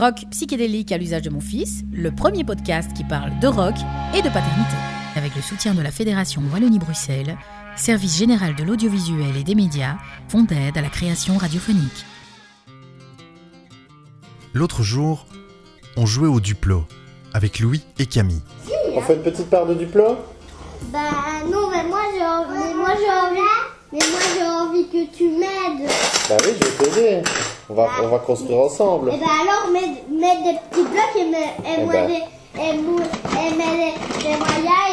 Rock psychédélique à l'usage de mon fils, le premier podcast qui parle de rock et de paternité. Avec le soutien de la Fédération Wallonie-Bruxelles, Service général de l'audiovisuel et des médias, font d'aide à la création radiophonique. L'autre jour, on jouait au Duplo avec Louis et Camille. On fait une petite part de Duplo? Bah non, mais moi j'ai envie, mais moi j'ai envie, mais moi j'ai envie que tu m'aides. Bah oui, je vais t'aider. On va, on va construire ensemble. Et bah alors mets, mets des petits blocs et, mets, et Eh moi ben. des, et, mou- et mets des,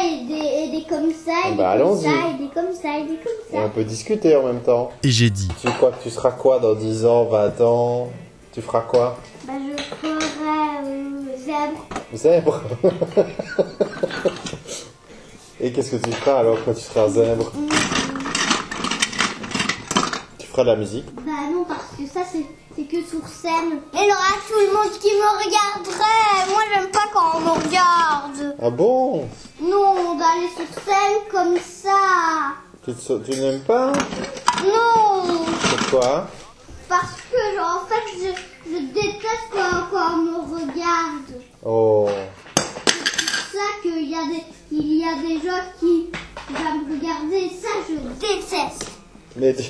et des, et des comme ça, et Eh des ben, comme allons-y. ça, et des comme ça, et des comme Et ça. on peut discuter en même temps. Et j'ai dit, Tu crois que tu seras quoi dans 10 ans, 20 ans? Tu feras quoi? Bah je ferai euh, zèbre. Zèbre Et qu'est-ce que tu feras alors quand tu seras zèbre? Tu feras de la musique? Bah que ça c'est que sur scène. Et il y aura tout le monde qui me regarderait. Moi j'aime pas quand on me regarde. Ah bon Non, d'aller sur scène comme ça. Tu, te- tu n'aimes pas Non Pourquoi Parce que genre, en fait je, je déteste quand, quand on me regarde. Oh, C'est ça qu'il y a des il y a des gens qui vont me regarder. Ça je déteste. mais tu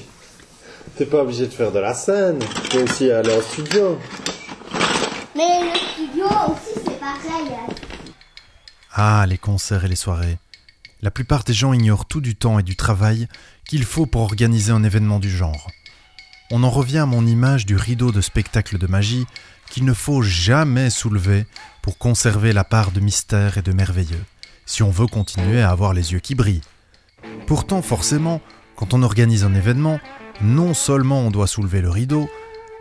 t'es pas obligé de faire de la scène. Tu peux aussi aller en studio. Mais le studio aussi c'est pareil. ah, les concerts et les soirées. La plupart des gens ignorent tout du temps et du travail qu'il faut pour organiser un événement du genre. On en revient à mon image du rideau de spectacle de magie qu'il ne faut jamais soulever pour conserver la part de mystère et de merveilleux, si on veut continuer à avoir les yeux qui brillent. Pourtant, forcément, quand on organise un événement, non seulement on doit soulever le rideau,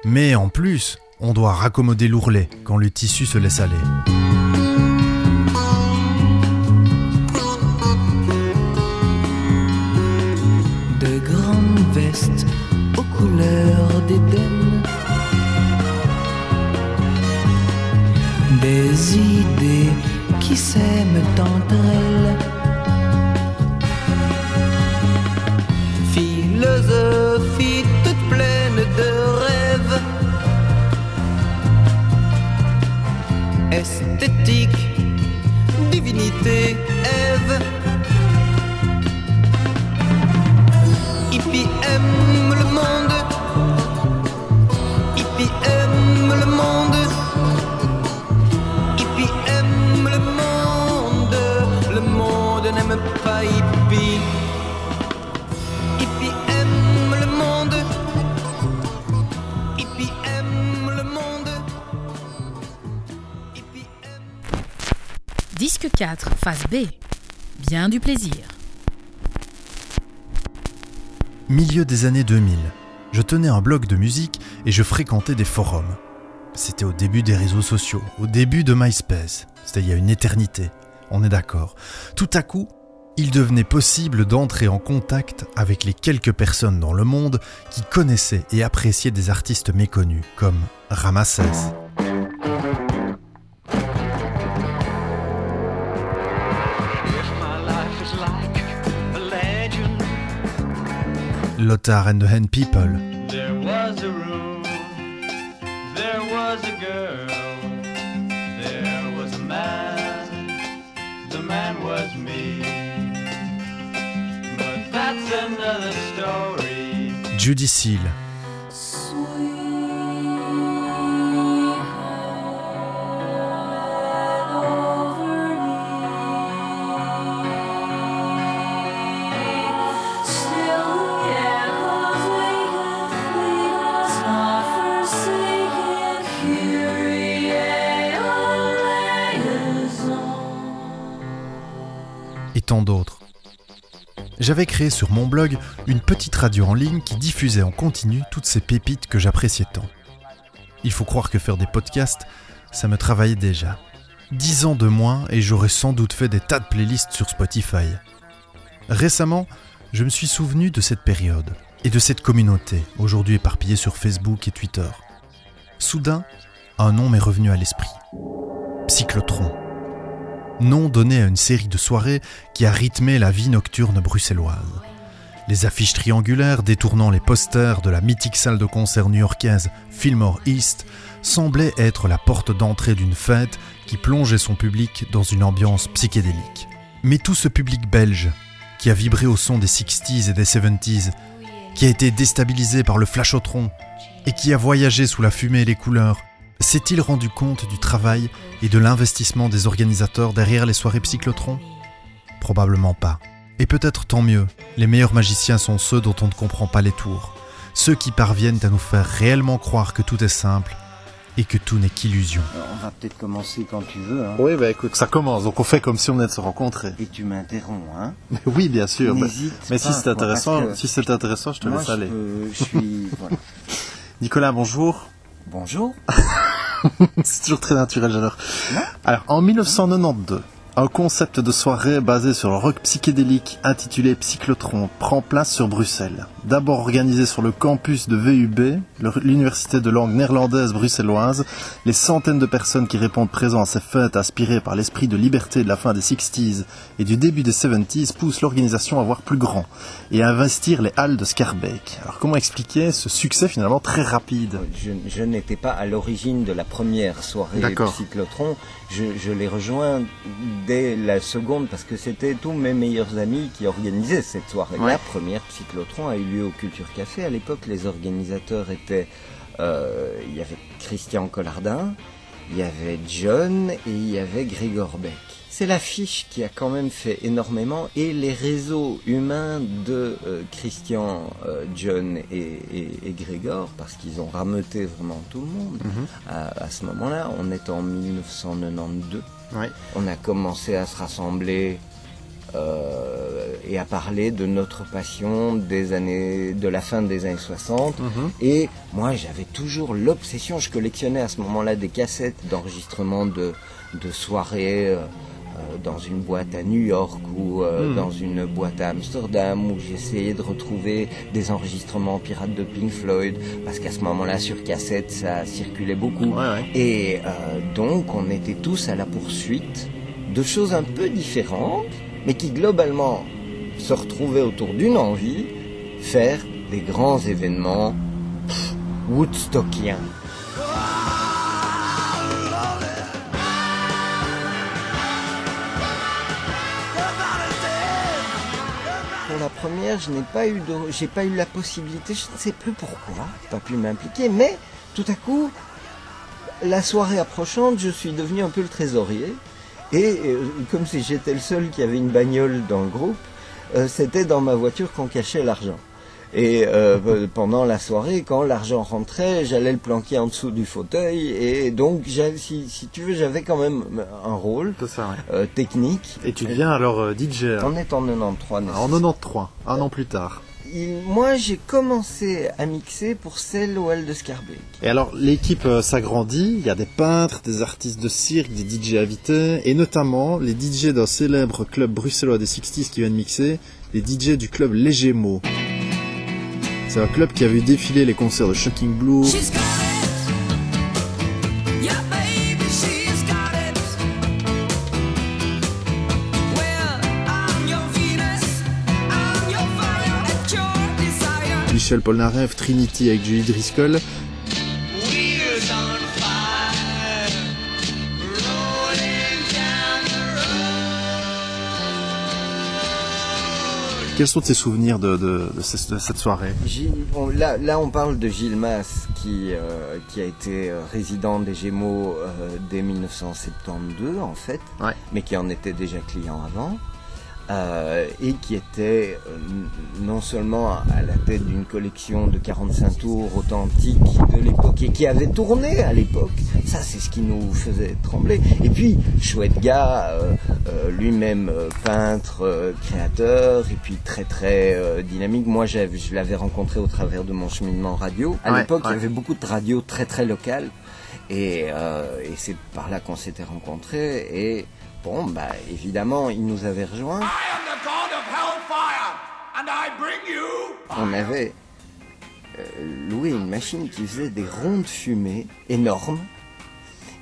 mais en plus, on doit raccommoder l'ourlet quand le tissu se laisse aller. de grandes vestes aux couleurs d'ébène. Des idées qui s'aiment entre elles. Esthétique, divinité, Ève. 4, phase B. Bien du plaisir. Milieu des années 2000, je tenais un blog de musique et je fréquentais des forums. C'était au début des réseaux sociaux, au début de MySpace. C'était il y a une éternité, on est d'accord. Tout à coup, il devenait possible d'entrer en contact avec les quelques personnes dans le monde qui connaissaient et appréciaient des artistes méconnus, comme Ramsès, Lothar and the Hand People, there was a room, there was a girl, there was a man, the man was me. But that's another story. Judy Seal, J'avais créé sur mon blog une petite radio en ligne qui diffusait en continu toutes ces pépites que j'appréciais tant. Il faut croire que faire des podcasts, ça me travaillait déjà. Dix ans de moins et j'aurais sans doute fait des tas de playlists sur Spotify. Récemment, je me suis souvenu de cette période et de cette communauté, aujourd'hui éparpillée sur Facebook et Twitter. Soudain, un nom m'est revenu à l'esprit. Cyclotron. Nom donné à une série de soirées qui a rythmé la vie nocturne bruxelloise. Les affiches triangulaires détournant les posters de la mythique salle de concert new-yorkaise Fillmore East semblait être la porte d'entrée d'une fête qui plongeait son public dans une ambiance psychédélique. Mais tout ce public belge, qui a vibré au son des 60s et des 70s, qui a été déstabilisé par le flashotron et qui a voyagé sous la fumée et les couleurs, s'est-il rendu compte du travail et de l'investissement des organisateurs derrière les soirées psychlotron Probablement pas. Et peut-être tant mieux, les meilleurs magiciens sont ceux dont on ne comprend pas les tours, ceux qui parviennent à nous faire réellement croire que tout est simple et que tout n'est qu'illusion. On va peut-être commencer quand tu veux, hein. Oui, bah écoute, ça commence, donc on fait comme si on venait de se rencontrer. Et tu m'interromps, hein. Mais oui, bien sûr. Mais, si c'est intéressant, que si c'est intéressant, je te moi, laisse je, aller. peux- je suis, voilà. Nicolas, bonjour. Bonjour. c'est toujours très naturel, j'adore. Alors, en 1992, un concept de soirée basé sur le rock psychédélique intitulé Psychlotron prend place sur Bruxelles. D'abord organisé sur le campus de VUB, l'université de langue néerlandaise bruxelloise, les centaines de personnes qui répondent présents à ces fêtes inspirées par l'esprit de liberté de la fin des 60s et du début des 70s poussent l'organisation à voir plus grand et à investir les halles de Scarbeck. Alors comment expliquer ce succès finalement très rapide? Je, je n'étais pas à l'origine de la première soirée D'accord. Psychlotron. Je, je l'ai rejoint dès la seconde parce que c'était tous mes meilleurs amis qui organisaient cette soirée. Ouais. La première Psychlotron a eu lieu au Culture Café. À l'époque, les organisateurs étaient... euh, il y avait Christian Collardin, il y avait John et il y avait Grégor Beck. C'est l'affiche qui a quand même fait énormément et les réseaux humains de euh, Christian, euh, John et, et, et Grégor, parce qu'ils ont rameuté vraiment tout le monde. à, à ce moment-là, on est en 1992. Ouais. On a commencé à se rassembler euh, et à parler de notre passion des années, de la fin des années 60. Et moi, j'avais toujours l'obsession. Je collectionnais à ce moment-là des cassettes d'enregistrement de, de soirées. euh, dans une boîte à New York ou euh, dans une boîte à Amsterdam où j'essayais de retrouver des enregistrements pirates de Pink Floyd parce qu'à ce moment-là sur cassette ça circulait beaucoup. Ouais, ouais. et euh, donc on était tous à la poursuite de choses un peu différentes mais qui globalement se retrouvaient autour d'une envie faire des grands événements pff, woodstockiens la première, je n'ai pas eu j'ai pas eu la possibilité, je ne sais plus pourquoi, pas pu m'impliquer, mais tout à coup, la soirée approchante, je suis devenu un peu le trésorier. Et euh, comme si j'étais le seul qui avait une bagnole dans le groupe, euh, c'était dans ma voiture qu'on cachait l'argent. Et euh, pendant la soirée, quand l'argent rentrait, j'allais le planquer en dessous du fauteuil. Et donc, si, si tu veux, j'avais quand même un rôle C'est ça, ouais. euh, technique. Et tu deviens alors euh, DJ. On est en 93, n'est-ce en 93, un an plus tard. Il- moi, j'ai commencé à mixer pour celle de Scarbeck. Et alors l'équipe euh, s'agrandit, il y a des peintres, des artistes de cirque, des DJ invités, et notamment les DJ d'un célèbre club bruxellois des 60s qui viennent mixer, les DJ du club Les Gémeaux. C'est un club qui a vu défiler les concerts de Shocking Blue. Michel Polnareff, Trinity avec Julie Driscoll, quels sont tes souvenirs de, de- de ce- de cette soirée Gilles- bon, là, là, on parle de Gilles Mas, qui, euh, qui a été euh, résident des Gémeaux euh, dès 1972, en fait, Ouais. mais qui en était déjà client avant. Euh, et qui était euh, non seulement à la tête d'une collection de 45 tours authentiques de l'époque et qui avait tourné à l'époque. Ça, c'est ce qui nous faisait trembler. Et puis, chouette gars, euh, lui-même peintre, créateur, et puis très très dynamique. Moi, je l'avais rencontré au travers de mon cheminement radio. À Ouais, l'époque, il y avait beaucoup de radios très très locales. Et, et c'est par là qu'on s'était rencontrés. Et bon, bah évidemment, il nous avait rejoints. I am the god of hellfire, and I bring you. On avait euh, loué une machine qui faisait des ronds de fumée énormes.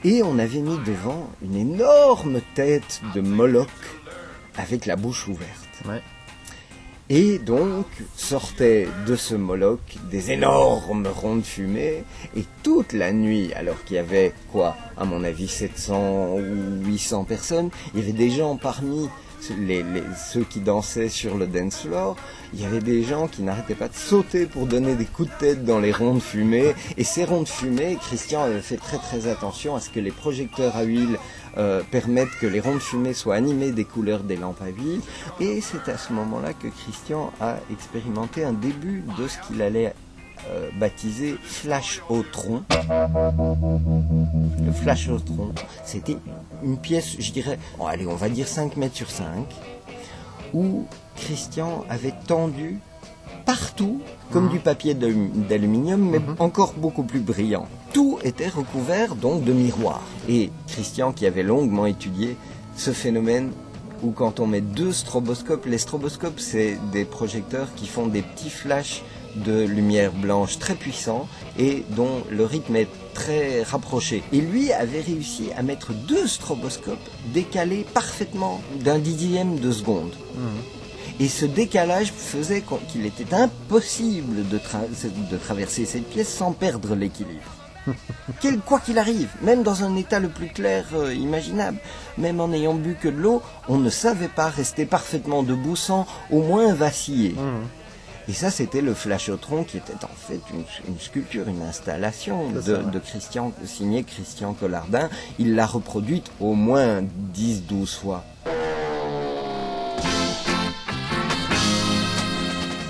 Et on avait mis devant une énorme tête de Moloch avec la bouche ouverte. Ouais. Et donc sortaient de ce Moloch des énormes ronds de fumée, et toute la nuit, alors qu'il y avait quoi, à mon avis 700 ou 800 personnes, il y avait des gens parmi les, ceux qui dansaient sur le dance floor, il y avait des gens qui n'arrêtaient pas de sauter pour donner des coups de tête dans les ronds de fumée. Et ces ronds de fumée, Christian avait fait très très attention à ce que les projecteurs à huile euh, permettent que les ronds de fumée soient animés des couleurs des lampes à huile. Et c'est à ce moment-là que Christian a expérimenté un début de ce qu'il allait euh, baptiser Flash au tronc. Le Flash au tronc, c'était une pièce, je dirais, bon, allez, on va dire 5 mètres sur 5, où Christian avait tendu partout comme du papier d'alum- d'aluminium, mais encore beaucoup plus brillant. Tout était recouvert donc de miroirs. Et Christian, qui avait longuement étudié ce phénomène, où quand on met deux stroboscopes, les stroboscopes, c'est des projecteurs qui font des petits flashs de lumière blanche très puissants et dont le rythme est très rapproché. Et lui avait réussi à mettre deux stroboscopes décalés parfaitement d'un dixième de seconde. Et ce décalage faisait qu'il était impossible de, tra- de traverser cette pièce sans perdre l'équilibre. Quel- quoi qu'il arrive, même dans un état le plus clair euh, imaginable, même en n'ayant bu que de l'eau, on ne savait pas rester parfaitement debout sans au moins vaciller. Et ça, c'était le flashotron qui était en fait une, une sculpture, une installation de, Christian, signée Christian Collardin. Il l'a reproduite au moins 10-12 fois.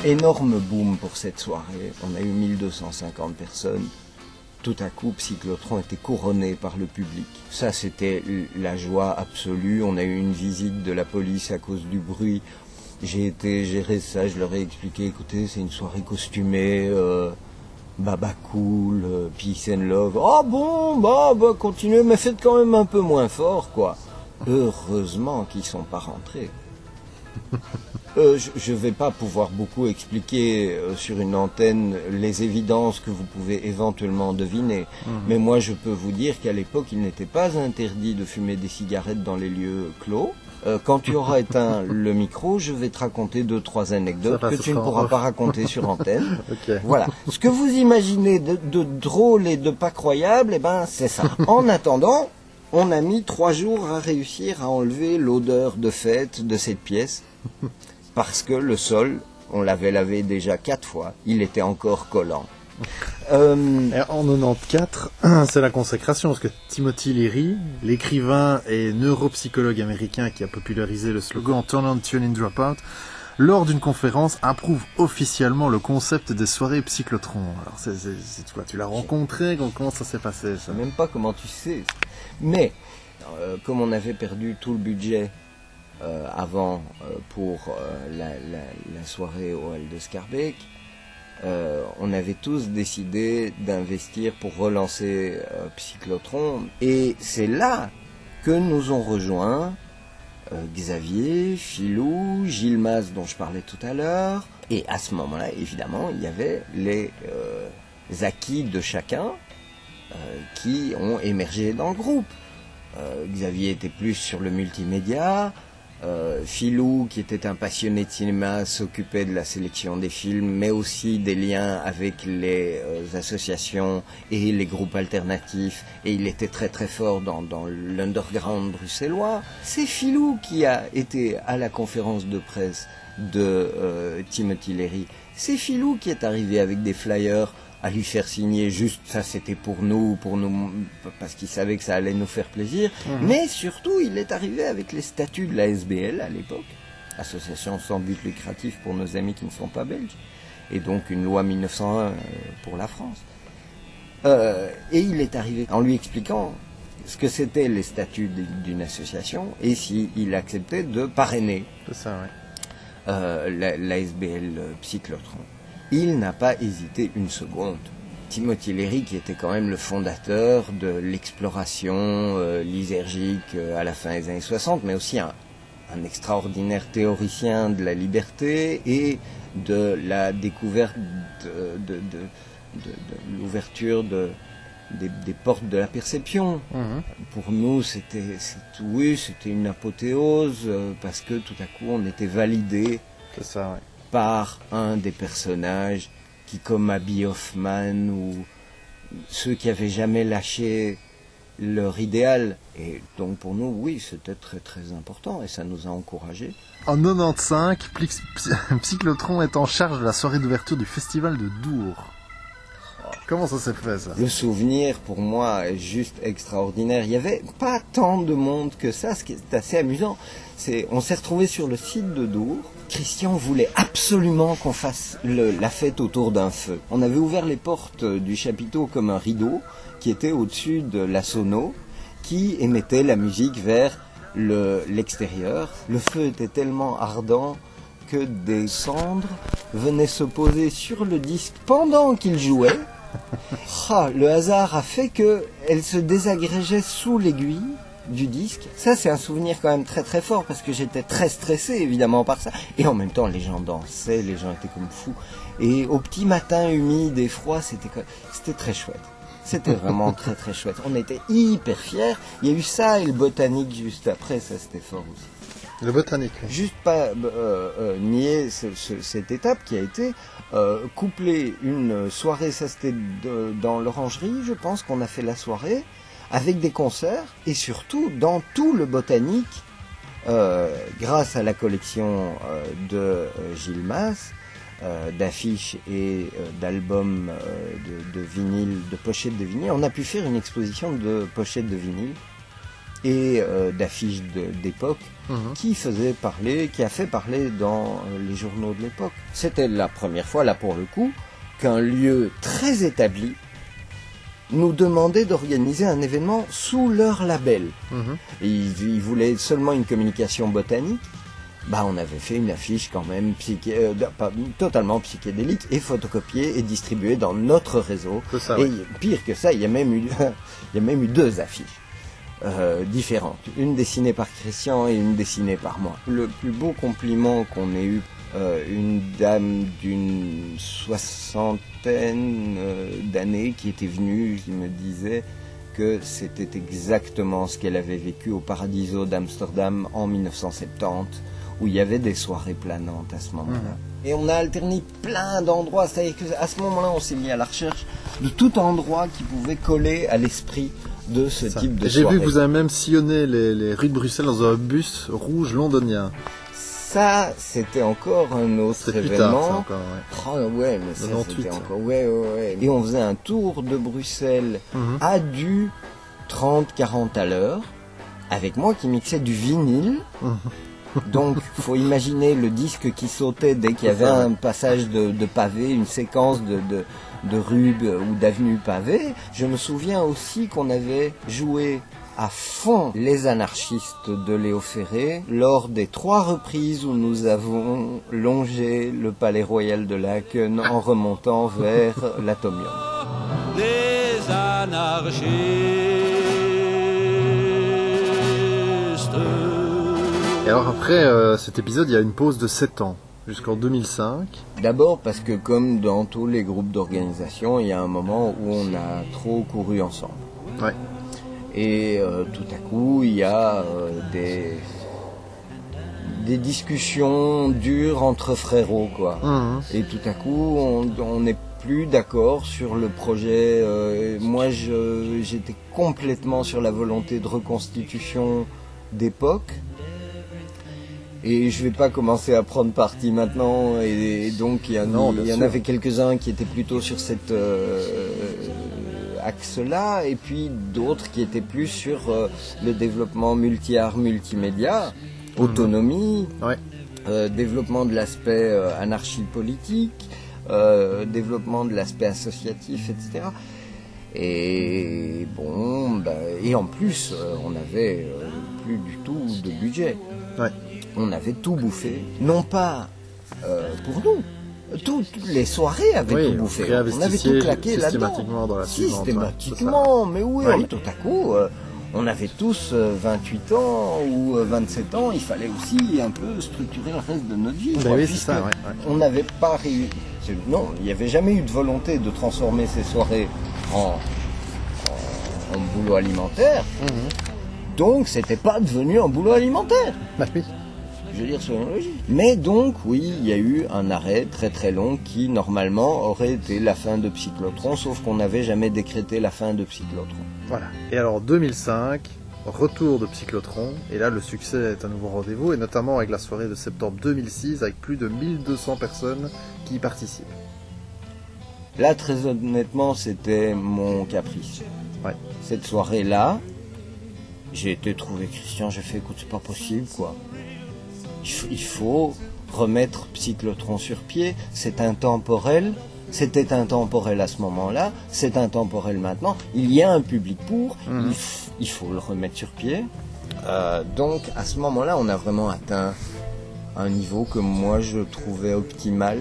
Énorme boom pour cette soirée. On a eu 1250 personnes. Tout à coup, Psychlotron était couronné par le public. Ça, c'était la joie absolue. On a eu une visite de la police à cause du bruit. J'ai été gérer ça, je leur ai expliqué, écoutez, c'est une soirée costumée, euh, baba cool, euh, peace and love. Ah bon, bah, bah, continuez, mais faites quand même un peu moins fort, quoi. Heureusement qu'ils sont pas rentrés. Euh, je ne vais pas pouvoir beaucoup expliquer euh, sur une antenne les évidences que vous pouvez éventuellement deviner. Mais moi, je peux vous dire qu'à l'époque, il n'était pas interdit de fumer des cigarettes dans les lieux clos. Euh, quand tu auras éteint le micro, je vais te raconter deux, trois anecdotes que tu ne pourras pas raconter sur antenne. Voilà. Ce que vous imaginez de, de drôle et de pas croyable, eh ben, c'est ça. En attendant, on a mis trois jours à réussir à enlever l'odeur de fête de cette pièce. Parce que le sol, on l'avait lavé déjà quatre fois, il était encore collant. Euh, en 94, c'est la consécration, parce que Timothy Leary, l'écrivain et neuropsychologue américain qui a popularisé le slogan Turn on Tune in Dropout, lors d'une conférence, approuve officiellement le concept des soirées psychlotrons. Alors, c'est, c'est, Tu l'as rencontré? Comment- ça s'est passé Je ça sais même pas comment tu sais. Mais, euh, comme on avait perdu tout le budget euh, avant euh, pour euh, la, soirée au Hall de Scarbeck, on avait tous décidé d'investir pour relancer Psychlotron. Et c'est là que nous ont rejoints Xavier, Philou, Gilles dont je parlais tout à l'heure. Et à ce moment-là, évidemment, il y avait les acquis de chacun qui ont émergé dans le groupe. Xavier était plus sur le multimédia. Euh, Philou, qui était un passionné de cinéma, s'occupait de la sélection des films, mais aussi des liens avec les euh, associations et les groupes alternatifs. Et il était très très fort dans, l'underground bruxellois. C'est Philou qui a été à la conférence de presse de euh, Timothy Leary. C'est Philou qui est arrivé avec des flyers à lui faire signer juste ça c'était pour nous pour nous parce qu'il savait que ça allait nous faire plaisir mais surtout il est arrivé avec les statuts de la SBL à l'époque association sans but lucratif pour nos amis qui ne sont pas belges et donc une loi 1901 euh, pour la France Euh, et il est arrivé en lui expliquant ce que c'était les statuts d'une association et s'il acceptait de parrainer ça, ouais. euh, la, la SBL Psychlotron. Il n'a pas hésité une seconde. Timothy Leary, qui était quand même le fondateur de l'exploration euh, lysergique euh, à la fin des années 60, mais aussi un, un extraordinaire théoricien de la liberté et de la découverte de, de, de- de- de l'ouverture de, des, des portes de la perception. Mhm. Pour nous, c'était, oui, c'était une apothéose euh, parce que tout à coup, on était validé C'est ça, ouais. Par un des personnages qui, comme Abby Hoffman ou ceux qui avaient jamais lâché leur idéal. Et donc pour nous, oui, c'était très très important et ça nous a encouragés. En 95, Plix- Psy- Psychlotron est en charge de la soirée d'ouverture du festival de Dour. Comment ça s'est fait ça? Le souvenir pour moi est juste extraordinaire. Il y avait pas tant de monde que ça, ce qui est assez amusant. C'est, on s'est retrouvé sur le site de Dour. Christian voulait absolument qu'on fasse le- la fête autour d'un feu. On avait ouvert les portes euh, du chapiteau comme un rideau qui était au-dessus de la sono qui émettait la musique vers le- l'extérieur. Le feu était tellement ardent que des cendres venaient se poser sur le disque pendant qu'il jouait. Ah, le hasard a fait que elle se désagrégeait sous l'aiguille du disque. Ça, c'est un souvenir quand même très très fort parce que j'étais très stressé évidemment par ça. Et en même temps, les gens dansaient, les gens étaient comme fous. Et au petit matin humide et froid, c'était c'était très chouette. C'était vraiment très très chouette. On était hyper fiers. Il y a eu ça et le botanique juste après, ça c'était fort aussi Le botanique. oui. juste pas euh, euh, nier ce- ce- cette étape qui a été euh, coupler une soirée, ça c'était dans l'orangerie, je pense qu'on a fait la soirée, avec des concerts, et surtout dans tout le botanique, euh, grâce à la collection euh, de euh, Gilles euh, d'affiches et d'albums de, de vinyle, de pochettes de vinyle, on a pu faire une exposition de pochettes de vinyle et d'affiches d'époque Mhm. qui faisait parler, qui a fait parler dans les journaux de l'époque. C'était la première fois, là pour le coup, qu'un lieu très établi nous demandait d'organiser un événement sous leur label. Mhm. Et ils, ils voulaient seulement une communication botanique. Bah, on avait fait une affiche quand même psyché, euh, pas- totalement psychédélique et photocopiée et distribuée dans notre réseau. Ça, et ouais. pire que ça, il y a même eu, il y a même eu deux affiches euh, différentes. Une dessinée par Christian et une dessinée par moi. Le plus beau compliment qu'on ait eu, une dame d'une soixantaine euh, d'années qui était venue, qui me disait que c'était exactement ce qu'elle avait vécu au Paradiso d'Amsterdam en 1970, où il y avait des soirées planantes à ce moment-là. Et on a alterné plein d'endroits, c'est-à-dire qu'à ce moment-là, on s'est mis à la recherche de tout endroit qui pouvait coller à l'esprit de ce Ça. type de J'ai soirée. vu que vous avez même sillonné les, les rues de Bruxelles dans un bus rouge londonien. Ça, c'était encore un autre plus tard, événement. encore. ouais. Oh ouais, mais ça 98, c'était encore... Ouais, ouais, ouais. Et on faisait un tour de Bruxelles Mhm. à du 30-40 à l'heure, avec moi qui mixais du vinyle. Mhm. Donc, faut imaginer le disque qui sautait dès qu'il y avait un passage de, de pavé, une séquence de, de, de ou d'avenues pavées. Je me souviens aussi qu'on avait joué à fond les anarchistes de Léo Ferré lors des trois reprises où nous avons longé le palais royal de Laken en remontant vers l'atomium. les anarchistes. Et alors après euh, cet épisode, il y a une pause de 7 ans, jusqu'en 2005. D'abord parce que comme dans tous les groupes d'organisation, il y a un moment où on a trop couru ensemble. Ouais. Et euh, tout à coup, il y a euh, des des discussions dures entre frérots, quoi. Mhm. Et tout à coup, on n'est plus d'accord sur le projet. euh, moi, j'étais complètement sur la volonté de reconstitution d'époque. Et je vais pas commencer à prendre parti maintenant. Et, et donc, il y, en- avait quelques-uns qui étaient plutôt sur cet axe-là, et puis d'autres qui étaient plus sur euh, le développement multi-art, multimédia, autonomie, Ouais. euh, développement de l'aspect euh, anarchie politique, euh, développement de l'aspect associatif, etc. Et bon, bah, et en plus, on avait euh, plus du tout de budget. Ouais. On avait tout bouffé, non pas pour nous. Toutes les soirées avaient Oui, tout bouffé. On avait tout claqué là-dedans. systématiquement dans la ouais, Systématiquement, mais oui, Ouais. tout à coup, euh, on avait tous euh, 28 ans ou euh, 27 ans, il fallait aussi un peu structurer le reste de notre vie. Ben oui, ça, ouais. On n'avait pas réussi. Non, il n'y avait jamais eu de volonté de transformer ces soirées en, en, en boulot alimentaire. Mhm. Donc, c'était pas devenu un boulot alimentaire. Bah oui. Je veux dire. Mais donc, oui, il y a eu un arrêt très très long qui, normalement, aurait été la fin de Psychlotron, sauf qu'on n'avait jamais décrété la fin de Psychlotron. Voilà. Et alors 2005, retour de Psychlotron, et là le succès est à nouveau au rendez-vous, et notamment avec la soirée de septembre 2006, avec plus de 1200 personnes qui y participent. Là, très honnêtement, c'était mon caprice. Ouais. Cette soirée-là, j'ai été trouvé Christian, j'ai fait, écoute, c'est pas possible, quoi. Il faut, remettre Psychlotron sur pied, c'est intemporel. C'était intemporel à ce moment-là, c'est intemporel maintenant. Il y a un public pour, Mhm. il faut le remettre sur pied. Euh, donc, à ce moment-là, on a vraiment atteint un niveau que moi je trouvais optimal.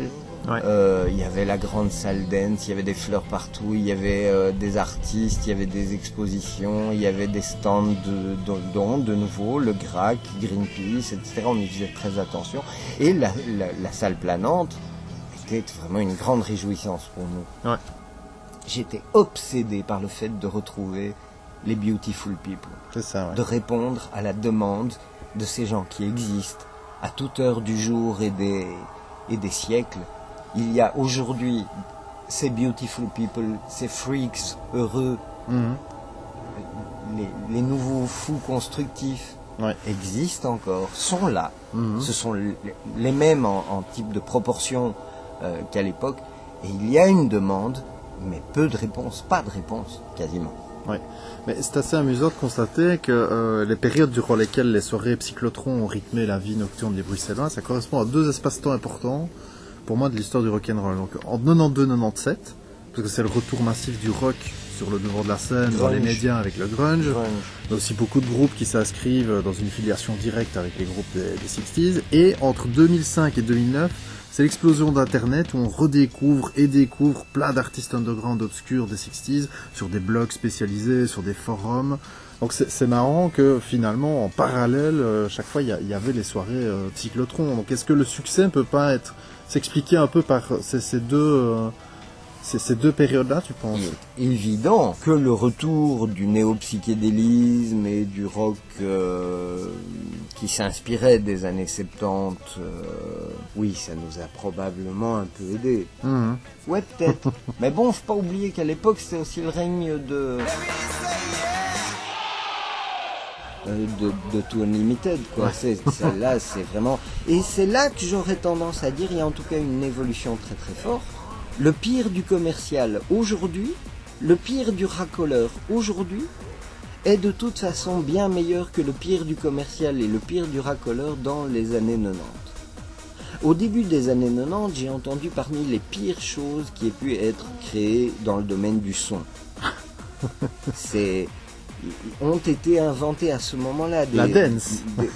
Ouais. Euh, il y avait la grande salle dance, il y avait des fleurs partout, il y avait euh, des artistes, il y avait des expositions, il y avait des stands de, de, dont, de nouveau, le GRAC, Greenpeace, etc. On y faisait très attention. Et la, la, la salle planante était vraiment une grande réjouissance pour nous. Ouais. J'étais obsédé par le fait de retrouver les Beautiful People C'est ça, ouais. de répondre à la demande de ces gens qui existent à toute heure du jour et des, et des siècles. Il y a aujourd'hui ces beautiful people, ces freaks heureux, Mhm. les, les nouveaux fous constructifs Ouais. existent encore, sont là. Mhm. Ce sont les, mêmes en, en type de proportion euh, qu'à l'époque. Et il y a une demande, mais peu de réponses, pas de réponses quasiment. Ouais. Mais c'est assez amusant de constater que euh, les périodes durant lesquelles les soirées psychlotron ont rythmé la vie nocturne des Bruxellois, ça correspond à deux espaces-temps importants pour moi de l'histoire du rock'n'roll. Donc en 92-97, parce que c'est le retour massif du rock sur le devant de la scène, dans les médias avec le grunge. Grunge. Il y a aussi beaucoup de groupes qui s'inscrivent dans une filiation directe avec les groupes des, des 60s. Et entre 2005 et 2009, c'est l'explosion d'Internet où on redécouvre et découvre plein d'artistes underground obscurs des 60s sur des blogs spécialisés, sur des forums. Donc c'est marrant que finalement, en parallèle, euh, chaque fois, il y, a- il y avait les soirées euh, cyclotron. Donc est-ce que le succès ne peut pas être s'expliquer un peu par ces, ces deux, euh, ces, ces deux périodes-là, tu penses Il est évident que le retour du néo-psychédélisme et du rock euh, qui s'inspirait des années 70, euh, oui, ça nous a probablement un peu aidé. Mhm. Ouais, peut-être. Mais bon, faut pas oublier qu'à l'époque, c'était aussi le règne de... euh, De, de Two Unlimited, quoi. C'est, c'est là, c'est vraiment. Et c'est là que j'aurais tendance à dire, il y a en tout cas une évolution très très forte. Le pire du commercial aujourd'hui, le pire du racoleur aujourd'hui, est de toute façon bien meilleur que le pire du commercial et le pire du racoleur dans les années 90. Au début des années 90, j'ai entendu parmi les pires choses qui aient pu être créées dans le domaine du son. C'est ont été inventées à ce moment-là des, La dance. des-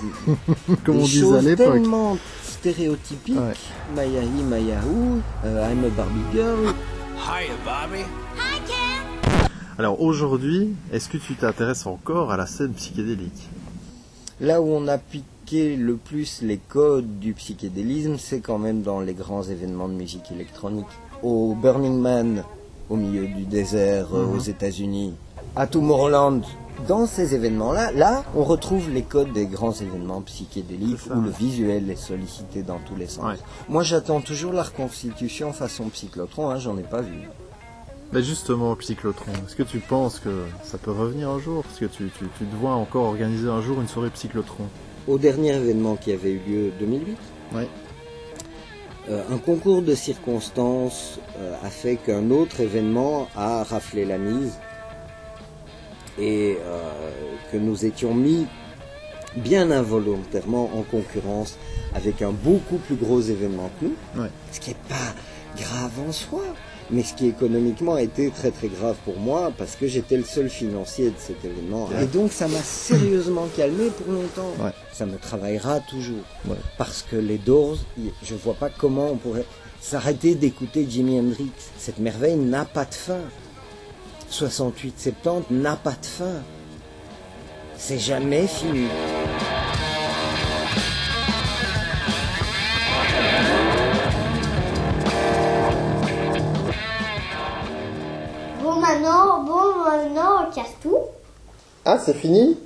Comme des on disait à choses l'époque. tellement stéréotypiques. Ouais. Mayahi, Mayahoo, euh, I'm a Barbie Girl. Hiya, Bobby. Alors aujourd'hui, est-ce que tu t'intéresses encore à la scène psychédélique? Là où on a piqué le plus les codes du psychédélisme, c'est quand même dans les grands événements de musique électronique. Au Burning Man, au milieu du désert, euh, Mhm. aux États-Unis, à Tomorrowland. Dans ces événements-là, là, on retrouve les codes des grands événements psychédéliques où le visuel est sollicité dans tous les sens. Ouais. Moi, j'attends toujours la reconstitution façon psychlotron, hein, j'en ai pas vu. Mais justement, Psychlotron, est-ce que tu penses que ça peut revenir un jour? Est-ce que tu, tu, tu te vois encore organiser un jour une soirée Psychlotron Au dernier événement qui avait eu lieu 2008, Ouais. euh, un concours de circonstances euh, a fait qu'un autre événement a raflé la mise et euh, que nous étions mis bien involontairement en concurrence avec un beaucoup plus gros événement que nous, Ouais. ce qui n'est pas grave en soi, mais ce qui économiquement a été très très grave pour moi parce que j'étais le seul financier de cet événement. Et donc ça m'a sérieusement calmé pour longtemps. Ouais. Ça me travaillera toujours. Parce que les Doors, je vois pas comment on pourrait s'arrêter d'écouter Jimi Hendrix. Cette merveille n'a pas de fin. 68-70 n'a pas de fin. C'est jamais fini. Bon, maintenant, bon, maintenant, on casse tout. Ah, c'est fini?